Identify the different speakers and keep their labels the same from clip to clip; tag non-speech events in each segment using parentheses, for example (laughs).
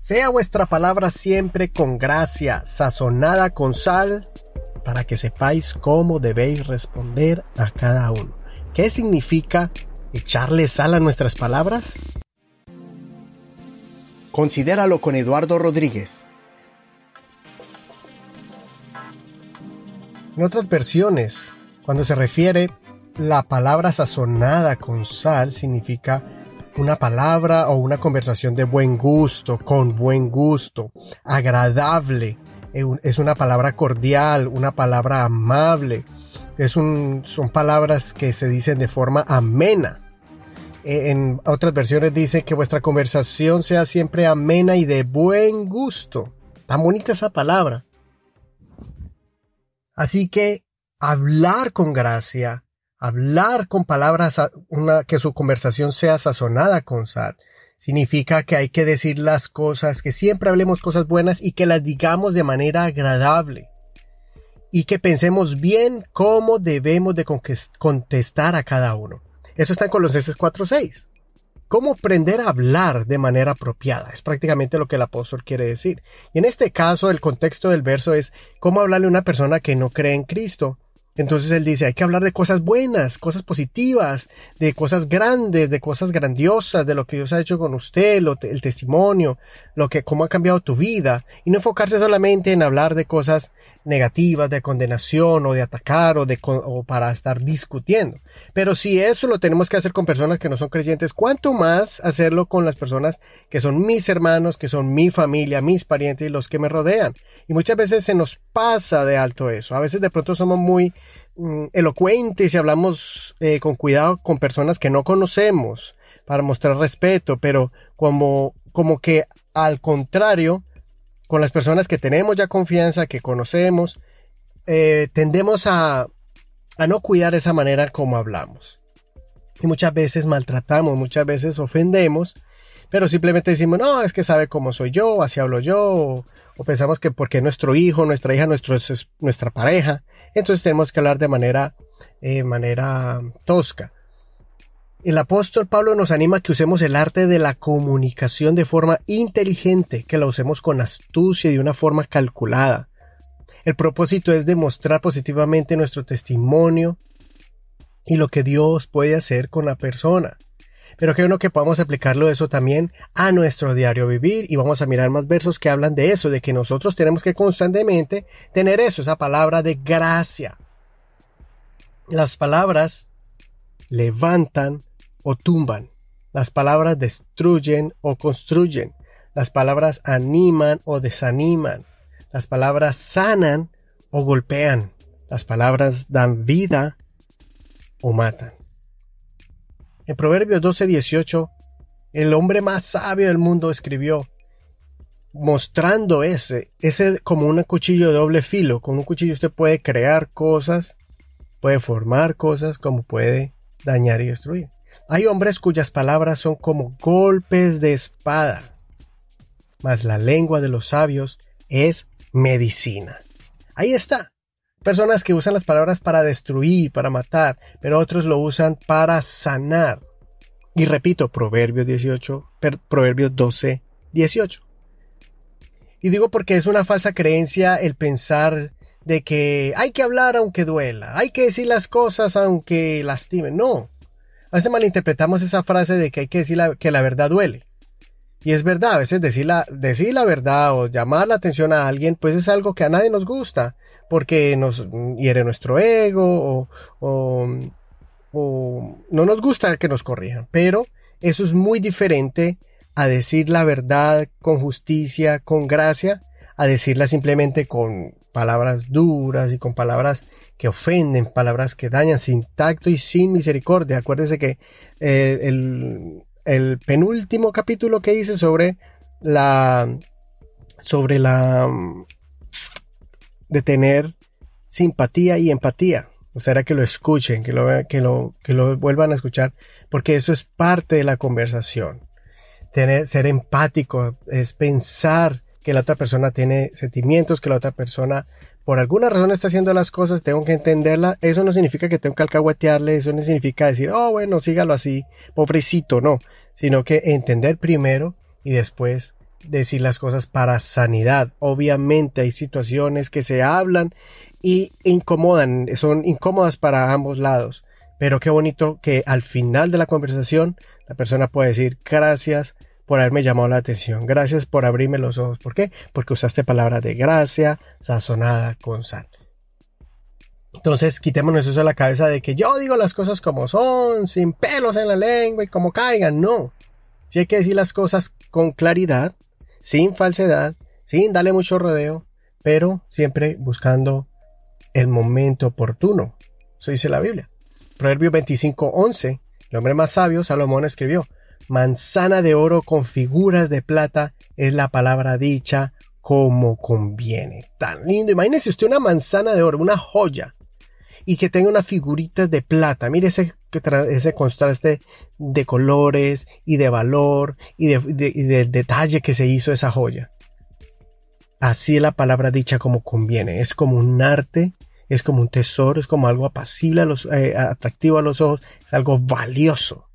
Speaker 1: Sea vuestra palabra siempre con gracia, sazonada con sal, para que sepáis cómo debéis responder a cada uno. ¿Qué significa echarle sal a nuestras palabras?
Speaker 2: Considéralo con Eduardo Rodríguez.
Speaker 1: En otras versiones, cuando se refiere la palabra sazonada con sal, significa una palabra o una conversación de buen gusto, con buen gusto, agradable. Eh, es una palabra cordial, una palabra amable. Es son palabras que se dicen de forma amena. Eh, en otras versiones dice que vuestra conversación sea siempre amena y de buen gusto. Tan bonita esa palabra. Así que hablar con gracia, hablar con palabras, una, que su conversación sea sazonada con sal. Significa que hay que decir las cosas, que siempre hablemos cosas buenas y que las digamos de manera agradable. Y que pensemos bien cómo debemos de contestar a cada uno. Eso está en Colosenses 4.6. ¿Cómo aprender a hablar de manera apropiada? Es prácticamente lo que el apóstol quiere decir. Y en este caso, el contexto del verso es cómo hablarle a una persona que no cree en Cristo entonces él dice, hay que hablar de cosas buenas, cosas positivas, de cosas grandes, de cosas grandiosas, de lo que Dios ha hecho con usted, el testimonio, lo que, cómo ha cambiado tu vida, y no enfocarse solamente en hablar de cosas negativas, de condenación o de atacar o, de, o para estar discutiendo. Pero si eso lo tenemos que hacer con personas que no son creyentes, ¿cuánto más hacerlo con las personas que son mis hermanos, que son mi familia, mis parientes y los que me rodean? Y muchas veces se nos pasa de alto eso. A veces de pronto somos muy mm, elocuentes y hablamos eh, con cuidado con personas que no conocemos para mostrar respeto, pero como, como que al contrario, con las personas que tenemos ya confianza, que conocemos, eh, tendemos a, a no cuidar esa manera como hablamos. Y muchas veces maltratamos, muchas veces ofendemos, pero simplemente decimos, no, es que sabe cómo soy yo, así hablo yo, o, pensamos que porque nuestro hijo, nuestra hija, nuestro, es nuestra pareja, entonces tenemos que hablar de manera, eh, manera tosca. El apóstol Pablo nos anima a que usemos el arte de la comunicación de forma inteligente, que la usemos con astucia y de una forma calculada. El propósito es demostrar positivamente nuestro testimonio y lo que Dios puede hacer con la persona. Pero que uno que podamos aplicarlo eso también a nuestro diario vivir y vamos a mirar más versos que hablan de eso, de que nosotros tenemos que constantemente tener eso, esa palabra de gracia. Las palabras levantan o tumban. Las palabras destruyen o construyen. Las palabras animan o desaniman. Las palabras sanan o golpean. Las palabras dan vida o matan. En Proverbios 12:18, el hombre más sabio del mundo escribió, mostrando ese, ese como un cuchillo de doble filo. Con un cuchillo usted puede crear cosas, puede formar cosas, como puede dañar y destruir. Hay hombres cuyas palabras son como golpes de espada, mas la lengua de los sabios es medicina. Ahí está. Personas que usan las palabras para destruir, para matar, pero otros lo usan para sanar. Y repito, Proverbios 18, Proverbios 12, 18. Y digo porque es una falsa creencia el pensar de que hay que hablar aunque duela, hay que decir las cosas aunque lastimen. No, a veces malinterpretamos esa frase de que hay que decir que la verdad duele. Y es verdad, a veces decir la, decir la verdad o llamar la atención a alguien, pues es algo que a nadie nos gusta, porque nos hiere nuestro ego o, o no nos gusta que nos corrijan. Pero eso es muy diferente a decir la verdad con justicia, con gracia, a decirla simplemente con palabras duras y con palabras que ofenden, palabras que dañan sin tacto y sin misericordia. Acuérdense que eh, el, penúltimo capítulo que hice sobre la sobre la de tener simpatía y empatía. O sea, que lo escuchen, que lo, que lo, que lo vuelvan a escuchar, porque eso es parte de la conversación. Tener, ser empático es pensar que la otra persona tiene sentimientos, que la otra persona por alguna razón está haciendo las cosas, tengo que entenderla. Eso no significa que tengo que alcahuetearle, eso no significa decir, oh, bueno, sígalo así, pobrecito, no. Sino que entender primero y después decir las cosas para sanidad. Obviamente hay situaciones que se hablan y incomodan, son incómodas para ambos lados. Pero qué bonito que al final de la conversación la persona puede decir gracias por haberme llamado la atención, gracias por abrirme los ojos. ¿Por qué? Porque usaste palabra de gracia sazonada con sal. Entonces quitémonos eso de la cabeza de que yo digo las cosas como son, sin pelos en la lengua y como caigan. No. Si hay que decir las cosas con claridad, sin falsedad, sin darle mucho rodeo, pero siempre buscando el momento oportuno. Eso dice la Biblia. Proverbio 25:11, el hombre más sabio, Salomón, escribió, manzana de oro con figuras de plata es la palabra dicha como conviene. Tan lindo. Imagínese usted una manzana de oro, una joya, y que tenga unas figuritas de plata. Mire ese, ese contraste de colores y de valor y de, detalle que se hizo esa joya. Así es la palabra dicha como conviene. Es como un arte es como un tesoro, es como algo apacible, a los, eh, atractivo a los ojos, es algo valioso.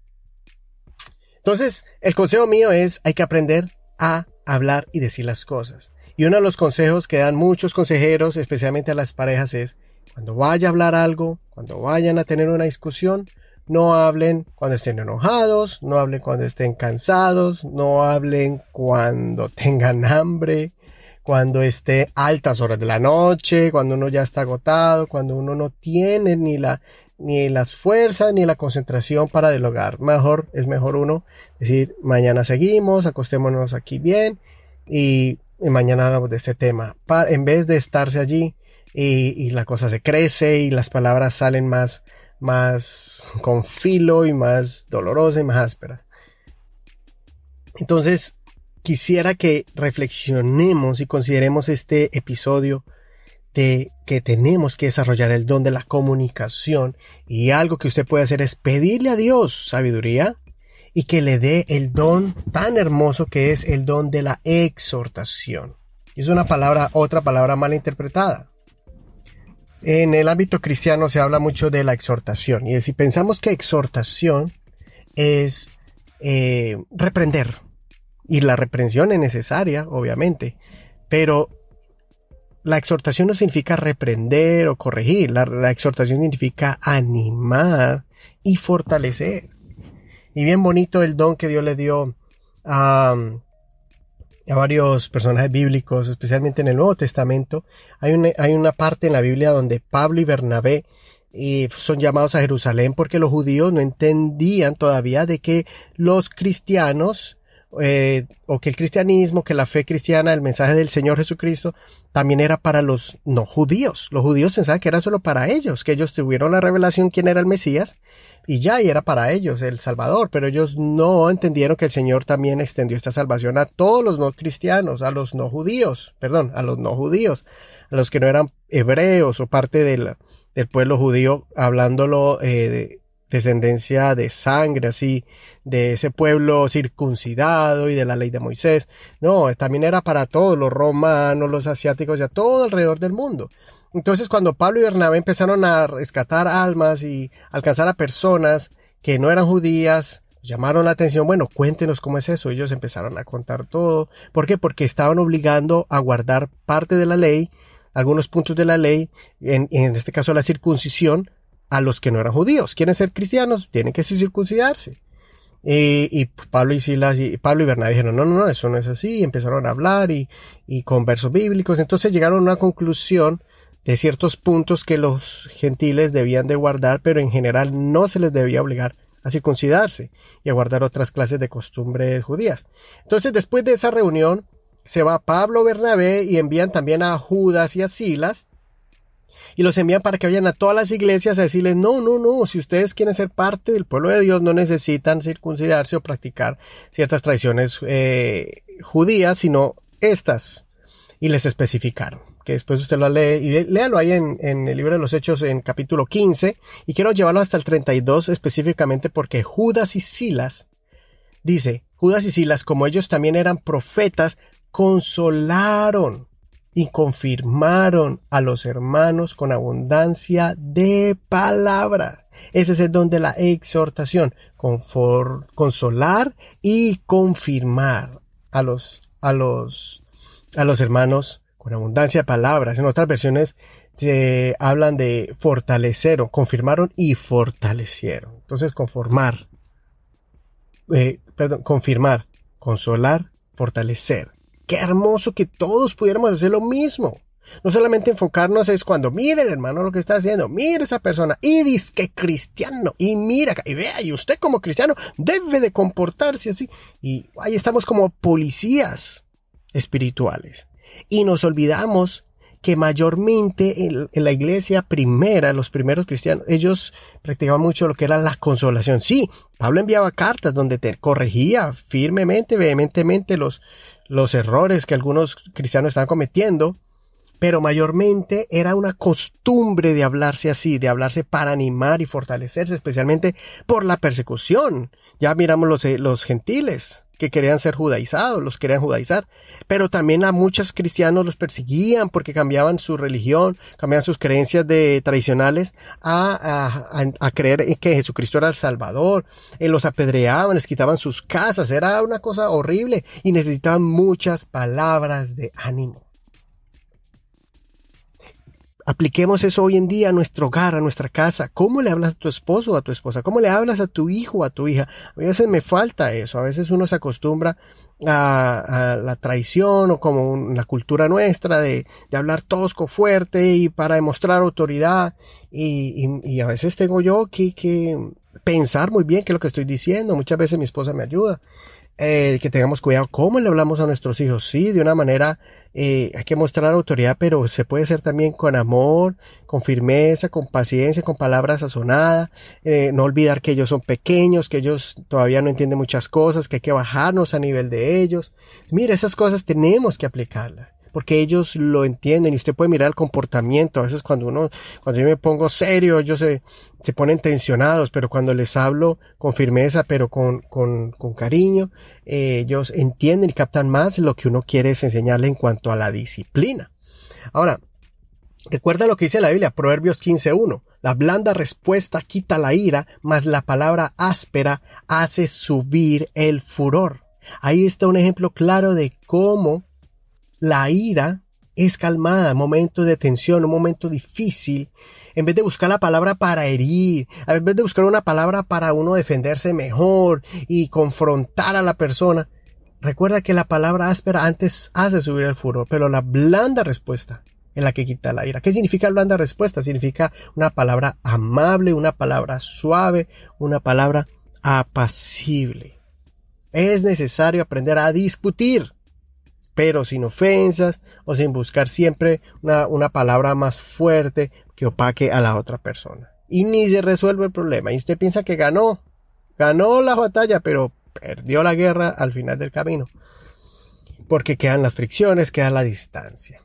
Speaker 1: Entonces, el consejo mío es, hay que aprender a hablar y decir las cosas. Y uno de los consejos que dan muchos consejeros, especialmente a las parejas, es, cuando vaya a hablar algo, cuando vayan a tener una discusión, no hablen cuando estén enojados, no hablen cuando estén cansados, no hablen cuando tengan hambre, cuando esté altas horas de la noche, cuando uno ya está agotado, cuando uno no tiene ni la ni las fuerzas ni la concentración para dialogar. Mejor es mejor uno decir mañana seguimos, acostémonos aquí bien y, mañana hablamos de este tema. en vez de estarse allí y, y, la cosa se crece y las palabras salen más más con filo y más dolorosas y más ásperas. Entonces, quisiera que reflexionemos y consideremos este episodio de que tenemos que desarrollar el don de la comunicación y algo que usted puede hacer es pedirle a Dios sabiduría y que le dé el don tan hermoso que es el don de la exhortación. Es una palabra, otra palabra mal interpretada. En el ámbito cristiano se habla mucho de la exhortación y si pensamos que exhortación es eh, reprender, y la reprensión es necesaria, obviamente, pero la exhortación no significa reprender o corregir, la, exhortación significa animar y fortalecer. Y bien bonito el don que Dios le dio a, varios personajes bíblicos, especialmente en el Nuevo Testamento. Hay una, hay una parte en la Biblia donde Pablo y Bernabé eh, son llamados a Jerusalén porque los judíos no entendían todavía de que los cristianos eh, o que el cristianismo, que la fe cristiana, el mensaje del Señor Jesucristo, también era para los no judíos. Los judíos pensaban que era solo para ellos, que ellos tuvieron la revelación quién era el Mesías y ya, y era para ellos el Salvador, pero ellos no entendieron que el Señor también extendió esta salvación a todos los no cristianos, a los no judíos, perdón, a los no judíos, a los que no eran hebreos o parte del, del pueblo judío, hablándolo eh, de, descendencia de sangre, así, de ese pueblo circuncidado y de la ley de Moisés. No, también era para todos, los romanos, los asiáticos, ya todo alrededor del mundo. Entonces, cuando Pablo y Bernabé empezaron a rescatar almas y alcanzar a personas que no eran judías, llamaron la atención, bueno, cuéntenos cómo es eso. Ellos empezaron a contar todo. ¿Por qué? Porque estaban obligando a guardar parte de la ley, algunos puntos de la ley, en, en este caso la circuncisión, a los que no eran judíos. Quieren ser cristianos, tienen que circuncidarse. Y, Pablo y Silas y Pablo y Bernabé dijeron, no, no, no, eso no es así. Empezaron a hablar y, y con versos bíblicos. Entonces llegaron a una conclusión de ciertos puntos que los gentiles debían de guardar, pero en general no se les debía obligar a circuncidarse y a guardar otras clases de costumbres judías. Entonces, después de esa reunión, se va Pablo Bernabé y envían también a Judas y a Silas y los envían para que vayan a todas las iglesias a decirles, no, no, no, si ustedes quieren ser parte del pueblo de Dios, no necesitan circuncidarse o practicar ciertas tradiciones eh, judías, sino estas. Y les especificaron, que después usted lo lee, y léalo ahí en, en el libro de los Hechos en capítulo 15, y quiero llevarlo hasta el 32 específicamente porque Judas y Silas, dice, Judas y Silas, como ellos también eran profetas, consolaron y confirmaron a los hermanos con abundancia de palabras. Ese es el don de la exhortación, consolar y confirmar a los a los, a los hermanos con abundancia de palabras. En otras versiones se hablan de fortalecieron, confirmaron y fortalecieron. Entonces, conformar, eh, perdón, confirmar, consolar, fortalecer. Qué hermoso que todos pudiéramos hacer lo mismo. No solamente enfocarnos es cuando mire el hermano lo que está haciendo, mire esa persona y dice que cristiano y mira y vea y usted como cristiano debe de comportarse así y ahí estamos como policías espirituales y nos olvidamos que mayormente en, la iglesia primera, los primeros cristianos, ellos practicaban mucho lo que era la consolación. Sí, Pablo enviaba cartas donde te corregía firmemente, vehementemente los, los errores que algunos cristianos estaban cometiendo, pero mayormente era una costumbre de hablarse así, de hablarse para animar y fortalecerse, especialmente por la persecución. Ya miramos los, eh, los gentiles que querían ser judaizados, los querían judaizar, pero también a muchos cristianos los perseguían porque cambiaban su religión, cambiaban sus creencias de tradicionales a, a, a creer que Jesucristo era el Salvador, eh, los apedreaban, les quitaban sus casas, era una cosa horrible y necesitaban muchas palabras de ánimo. Apliquemos eso hoy en día a nuestro hogar, a nuestra casa. ¿Cómo le hablas a tu esposo o a tu esposa? ¿Cómo le hablas a tu hijo o a tu hija? A veces me falta eso. A veces uno se acostumbra a, la traición o como la cultura nuestra de, de, hablar tosco fuerte y para demostrar autoridad. Y, y, a veces tengo yo que, que pensar muy bien qué es lo que estoy diciendo. Muchas veces mi esposa me ayuda. Eh, que tengamos cuidado cómo le hablamos a nuestros hijos. Sí, de una manera eh, hay que mostrar autoridad, pero se puede hacer también con amor, con firmeza, con paciencia, con palabras sazonadas. Eh, no olvidar que ellos son pequeños, que ellos todavía no entienden muchas cosas, que hay que bajarnos a nivel de ellos. Mira, esas cosas tenemos que aplicarlas porque ellos lo entienden y usted puede mirar el comportamiento. A veces cuando uno, cuando yo me pongo serio, ellos se, se ponen tensionados, pero cuando les hablo con firmeza, pero con, con, con cariño, eh, ellos entienden y captan más lo que uno quiere es enseñarle en cuanto a la disciplina. Ahora, recuerda lo que dice la Biblia, Proverbios 15.1. La blanda respuesta quita la ira, mas la palabra áspera hace subir el furor. Ahí está un ejemplo claro de cómo la ira es calmada, momento de tensión, un momento difícil, en vez de buscar la palabra para herir, en vez de buscar una palabra para uno defenderse mejor y confrontar a la persona, recuerda que la palabra áspera antes hace subir el furor, pero la blanda respuesta es la que quita la ira. ¿Qué significa blanda respuesta? Significa una palabra amable, una palabra suave, una palabra apacible. Es necesario aprender a discutir pero sin ofensas o sin buscar siempre una, una palabra más fuerte que opaque a la otra persona. Y ni se resuelve el problema. Y usted piensa que ganó, ganó la batalla, pero perdió la guerra al final del camino. Porque quedan las fricciones, queda la distancia.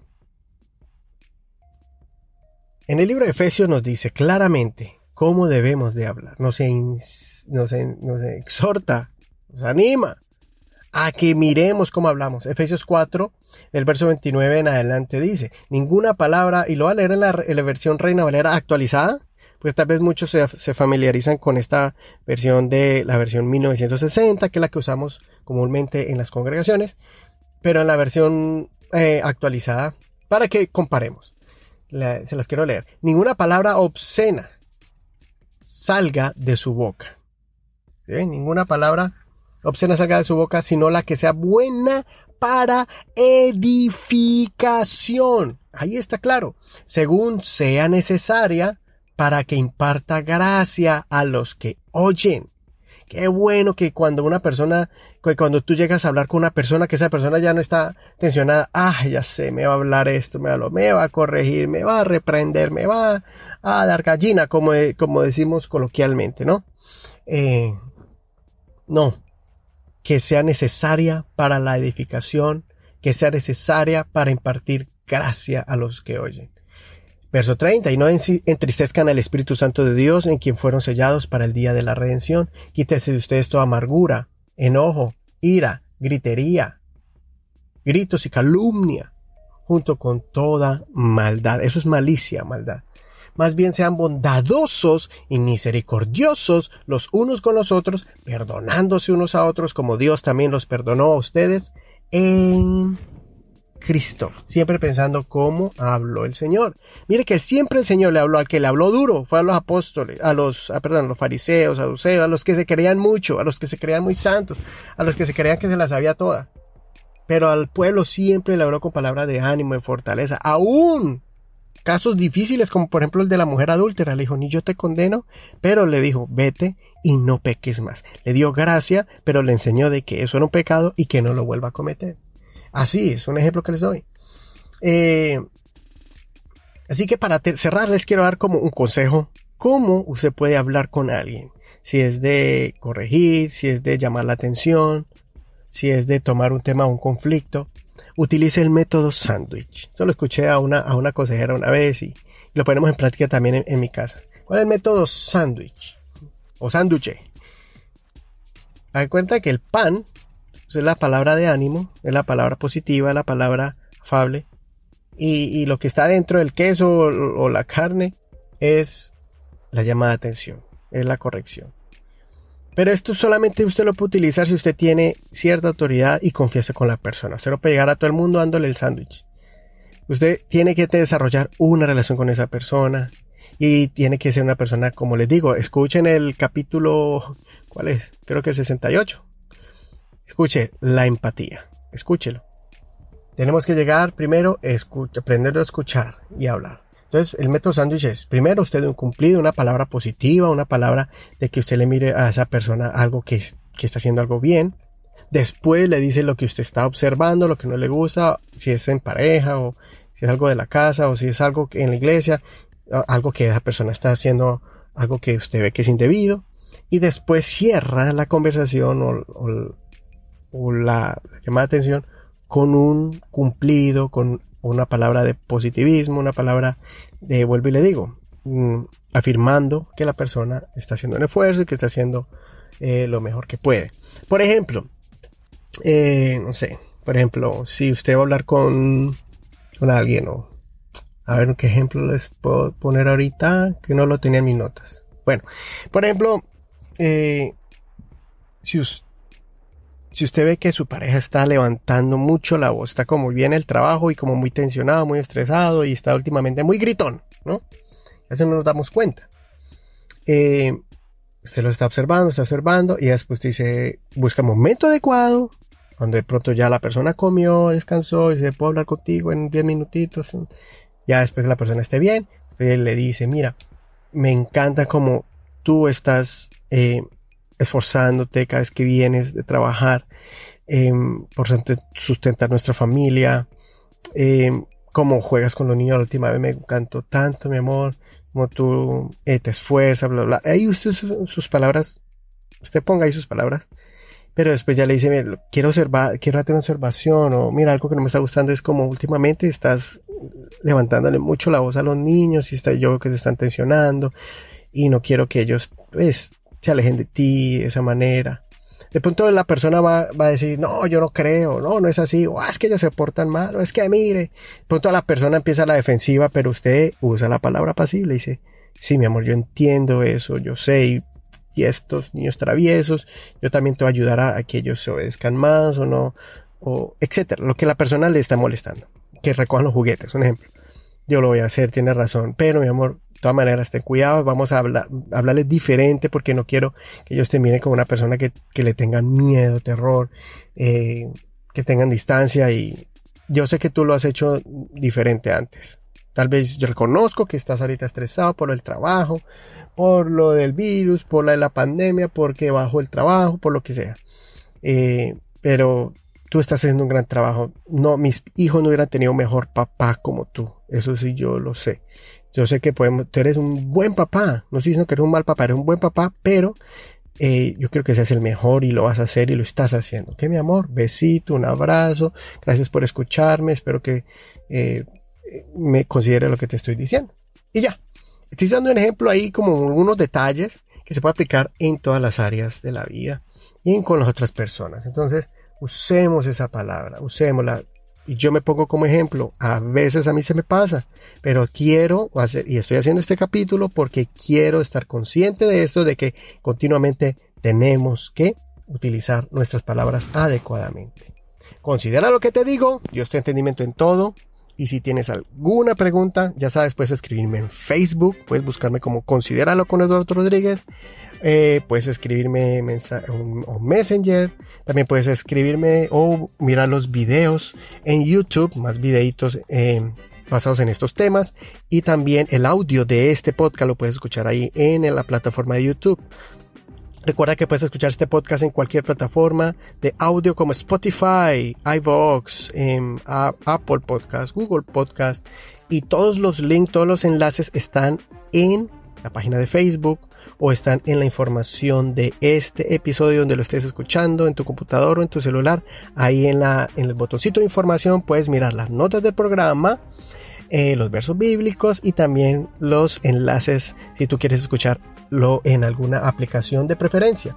Speaker 1: En el libro de Efesios nos dice claramente cómo debemos de hablar. Nos, nos, nos exhorta, nos anima a que miremos cómo hablamos. Efesios 4, el verso 29 en adelante dice, ninguna palabra, y lo va a leer en la, versión Reina Valera actualizada, pues tal vez muchos se, familiarizan con esta versión de la versión 1960, que es la que usamos comúnmente en las congregaciones, pero en la versión eh, actualizada, para que comparemos. se las quiero leer. Ninguna palabra obscena salga de su boca. Ninguna palabra obscena salga de su boca, sino la que sea buena para edificación. Ahí está claro. Según sea necesaria para que imparta gracia a los que oyen. Qué bueno que cuando una persona, que cuando tú llegas a hablar con una persona, que esa persona ya no está tensionada, ah, ya sé, me va a hablar esto, me va a, me va a corregir, me va a reprender, me va a dar gallina, como, como decimos coloquialmente, ¿no? Eh, no, que sea necesaria para la edificación, que sea necesaria para impartir gracia a los que oyen. Verso 30. Y no entristezcan al Espíritu Santo de Dios, en quien fueron sellados para el día de la redención. Quítese de ustedes toda amargura, enojo, ira, gritería, gritos y calumnia, junto con toda maldad. Eso es malicia, maldad más bien sean bondadosos y misericordiosos los unos con los otros, perdonándose unos a otros como Dios también los perdonó a ustedes en Cristo, siempre pensando cómo habló el Señor. Mire que siempre el Señor le habló al que le habló duro, fue a los apóstoles, a los, ah, perdón, a los fariseos, a los a los que se creían mucho, a los que se creían muy santos, a los que se creían que se la sabía toda. Pero al pueblo siempre le habló con palabras de ánimo, y fortaleza, aún casos difíciles como por ejemplo el de la mujer adúltera. Le dijo, ni yo te condeno, pero le dijo, vete y no peques más. Le dio gracia, pero le enseñó de que eso era un pecado y que no lo vuelva a cometer. Así es un ejemplo que les doy. Eh, así que para cerrar les quiero dar como un consejo. ¿Cómo usted puede hablar con alguien? Si es de corregir, si es de llamar la atención, si es de tomar un tema un conflicto. Utilice el método sándwich. Solo escuché a una, a una consejera una vez y, lo ponemos en práctica también en, mi casa. ¿Cuál es el método sándwich? O sándwich. Hay cuenta que el pan es la palabra de ánimo, es la palabra positiva, la palabra afable. Y, lo que está dentro del queso o, la carne es la llamada atención, es la corrección. Pero esto solamente usted lo puede utilizar si usted tiene cierta autoridad y confianza con la persona. Usted no puede llegar a todo el mundo dándole el sándwich. Usted tiene que desarrollar una relación con esa persona y tiene que ser una persona, como les digo, escuchen el capítulo, ¿cuál es? Creo que el 68 Escuche la empatía. Escúchelo. Tenemos que llegar primero, a aprender a escuchar y hablar. Entonces, el método sándwich es, primero usted un cumplido, una palabra positiva, una palabra de que usted le mire a esa persona algo que, que está haciendo algo bien. Después le dice lo que usted está observando, lo que no le gusta, si es en pareja o si es algo de la casa o si es algo en la iglesia, algo que esa persona está haciendo, algo que usted ve que es indebido. Y después cierra la conversación o, o la, llamada atención con un cumplido, con una palabra de positivismo, una palabra de vuelvo y le digo, mm, afirmando que la persona está haciendo un esfuerzo y que está haciendo eh, lo mejor que puede. Por ejemplo, eh, no sé, por ejemplo, si usted va a hablar con, con alguien o a ver qué ejemplo les puedo poner ahorita que no lo tenía en mis notas. Bueno, por ejemplo, eh, si usted si usted ve que su pareja está levantando mucho la voz, está como bien el trabajo y como muy tensionado, muy estresado y está últimamente muy gritón, ¿no? Eso no nos damos cuenta. Eh, usted lo está observando, está observando y después dice, busca momento adecuado, donde de pronto ya la persona comió, descansó y se puede hablar contigo en 10 minutitos. Ya después la persona esté bien, usted le dice, mira, me encanta como tú estás eh, esforzándote cada vez que vienes de trabajar em, por sustentar nuestra familia, eh, cómo juegas con los niños la última vez me encantó tanto, mi amor, como tú eh, te esfuerzas, bla, bla. Ahí usted sus, palabras, usted ponga ahí sus palabras, pero después ya le dice, quiero observar, quiero hacer una observación, o mira, algo que no me está gustando es como últimamente estás levantándole mucho la voz a los niños y está, yo que se están tensionando y no quiero que ellos, pues, se alejen de ti de esa manera. De pronto la persona va, a decir, no, yo no creo, no, no es así, o ah, es que ellos se portan mal, o es que mire. De pronto la persona empieza la defensiva, pero usted usa la palabra pasible y dice, sí, mi amor, yo entiendo eso, yo sé, y, estos niños traviesos, yo también te voy a ayudar a, que ellos se obedezcan más o no, o etcétera, lo que la persona le está molestando, que recojan los juguetes, un ejemplo. Yo lo voy a hacer, tiene razón, pero mi amor, de todas maneras, ten cuidado, vamos a hablar, hablarles diferente porque no quiero que ellos te miren como una persona que, le tengan miedo, terror, eh, que tengan distancia y yo sé que tú lo has hecho diferente antes. Tal vez yo reconozco que estás ahorita estresado por el trabajo, por lo del virus, por la de la pandemia, porque bajo el trabajo, por lo que sea. Eh, pero tú estás haciendo un gran trabajo. No, mis hijos no hubieran tenido mejor papá como tú. Eso sí, yo lo sé. Yo sé que podemos, tú eres un buen papá. No estoy diciendo que eres un mal papá, eres un buen papá, pero eh, yo creo que seas el mejor y lo vas a hacer y lo estás haciendo. ¿Qué, mi amor? Besito, un abrazo. Gracias por escucharme. Espero que eh, me considere lo que te estoy diciendo. Y ya. Estoy dando un ejemplo ahí como unos detalles que se puede aplicar en todas las áreas de la vida y con las otras personas. Entonces, usemos esa palabra, usémosla. Yo me pongo como ejemplo, a veces a mí se me pasa, pero quiero hacer, y estoy haciendo este capítulo porque quiero estar consciente de esto, de que continuamente tenemos que utilizar nuestras palabras adecuadamente. Considera lo que te digo, yo estoy entendimiento en todo. Y si tienes alguna pregunta, ya sabes, puedes escribirme en Facebook, puedes buscarme como Considéralo con Eduardo Rodríguez, eh, puedes escribirme un, Messenger, también puedes escribirme o mirar los videos en YouTube, más videitos eh, basados en estos temas, y también el audio de este podcast lo puedes escuchar ahí en la plataforma de YouTube. Recuerda que puedes escuchar este podcast en cualquier plataforma de audio como Spotify, iVoox, em, Apple Podcast, Google Podcast y todos los links, todos los enlaces están en la página de Facebook o están en la información de este episodio donde lo estés escuchando en tu computador o en tu celular. Ahí en, la, en el botoncito de información puedes mirar las notas del programa, eh, los versos bíblicos y también los enlaces si tú quieres escuchar lo en alguna aplicación de preferencia.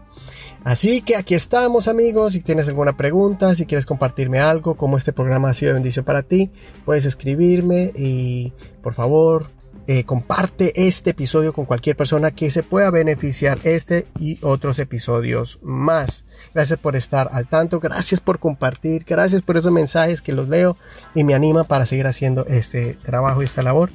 Speaker 1: Así que aquí estamos amigos, si tienes alguna pregunta, si quieres compartirme algo, como este programa ha sido de bendición para ti, puedes escribirme y por favor eh, comparte este episodio con cualquier persona que se pueda beneficiar este y otros episodios más. Gracias por estar al tanto, gracias por compartir, gracias por esos mensajes que los leo y me anima para seguir haciendo este trabajo y esta labor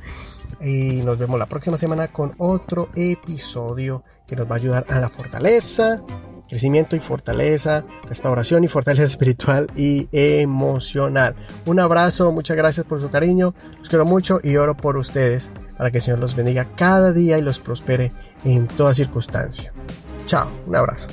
Speaker 1: y nos vemos la próxima semana con otro episodio que nos va a ayudar a la fortaleza, crecimiento y fortaleza, restauración y fortaleza (laughs) espiritual y emocional. Un abrazo, muchas gracias por su cariño, los quiero mucho y oro por ustedes para que el Señor los bendiga cada día y los prospere en toda circunstancia. Chao, un abrazo.